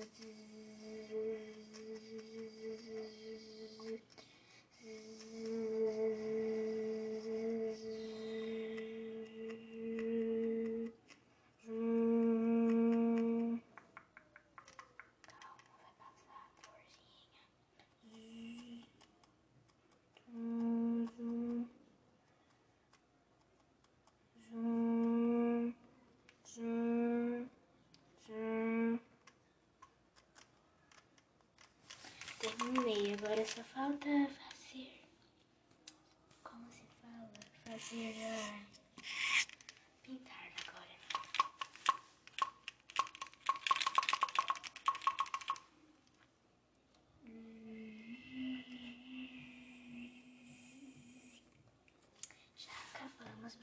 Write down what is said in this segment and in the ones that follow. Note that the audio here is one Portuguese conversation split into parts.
Mm-hmm. Agora só falta fazer. Como se fala? Fazer. ah, pintar agora. Já acabamos.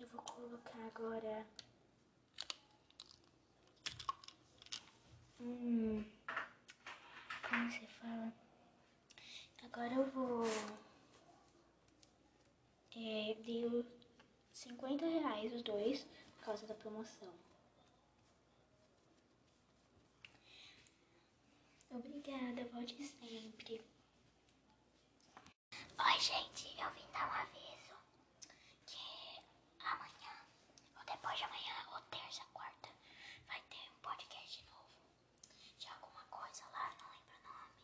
Eu vou colocar agora. Como se fala? Agora eu vou. É, deu 50 reais os dois por causa da promoção. Obrigada, volte sempre. Oi, gente, eu vim dar um aviso que amanhã, ou depois de amanhã, ou terça, quarta, vai ter um podcast novo de alguma coisa lá, não lembro o nome.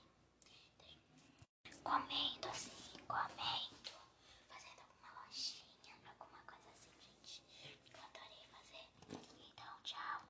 Assim